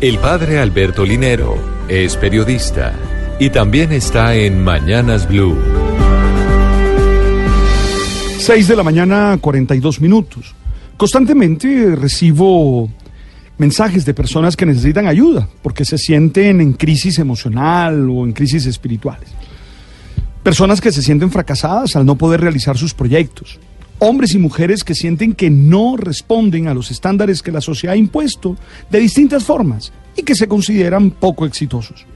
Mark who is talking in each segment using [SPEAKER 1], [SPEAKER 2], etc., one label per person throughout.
[SPEAKER 1] El padre Alberto Linero es periodista y también está en Mañanas Blue.
[SPEAKER 2] 6 de la mañana, 42 minutos. Constantemente recibo mensajes de personas que necesitan ayuda porque se sienten en crisis emocional o en crisis espirituales. Personas que se sienten fracasadas al no poder realizar sus proyectos. Hombres y mujeres que sienten que no responden a los estándares que la sociedad ha impuesto de distintas formas y que se consideran poco exitosos.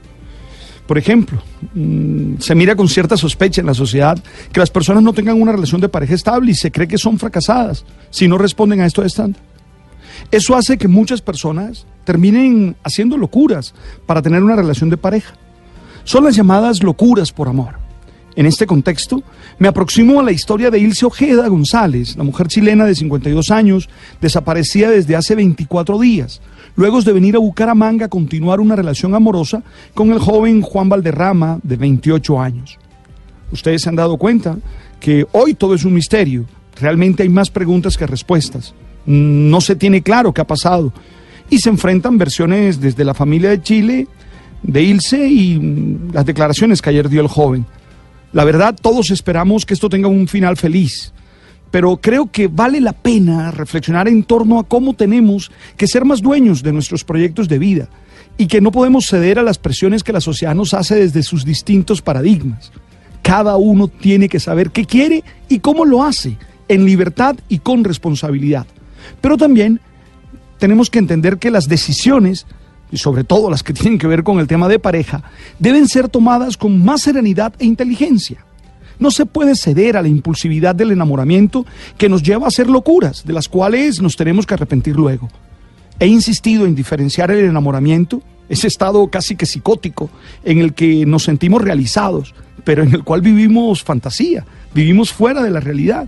[SPEAKER 2] Por ejemplo, mm, se mira con cierta sospecha en la sociedad que las personas no tengan una relación de pareja estable y se cree que son fracasadas si no responden a estos estándares. Eso hace que muchas personas terminen haciendo locuras para tener una relación de pareja. Son las llamadas locuras por amor. En este contexto, me aproximo a la historia de Ilse Ojeda González, la mujer chilena de 52 años, desaparecida desde hace 24 días, luego de venir a Bucaramanga a continuar una relación amorosa con el joven Juan Valderrama, de 28 años. Ustedes se han dado cuenta que hoy todo es un misterio, realmente hay más preguntas que respuestas no se tiene claro qué ha pasado. Y se enfrentan versiones desde la familia de Chile, de Ilse y las declaraciones que ayer dio el joven. La verdad, todos esperamos que esto tenga un final feliz, pero creo que vale la pena reflexionar en torno a cómo tenemos que ser más dueños de nuestros proyectos de vida y que no podemos ceder a las presiones que la sociedad nos hace desde sus distintos paradigmas. Cada uno tiene que saber qué quiere y cómo lo hace, en libertad y con responsabilidad. Pero también tenemos que entender que las decisiones, y sobre todo las que tienen que ver con el tema de pareja, deben ser tomadas con más serenidad e inteligencia. No se puede ceder a la impulsividad del enamoramiento que nos lleva a hacer locuras, de las cuales nos tenemos que arrepentir luego. He insistido en diferenciar el enamoramiento, ese estado casi que psicótico, en el que nos sentimos realizados, pero en el cual vivimos fantasía, vivimos fuera de la realidad.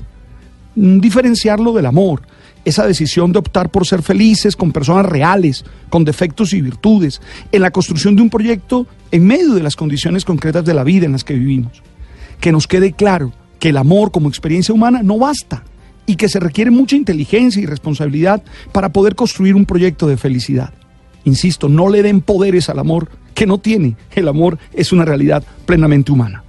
[SPEAKER 2] Diferenciarlo del amor, esa decisión de optar por ser felices con personas reales, con defectos y virtudes, en la construcción de un proyecto en medio de las condiciones concretas de la vida en las que vivimos. Que nos quede claro que el amor como experiencia humana no basta y que se requiere mucha inteligencia y responsabilidad para poder construir un proyecto de felicidad. Insisto, no le den poderes al amor que no tiene. El amor es una realidad plenamente humana.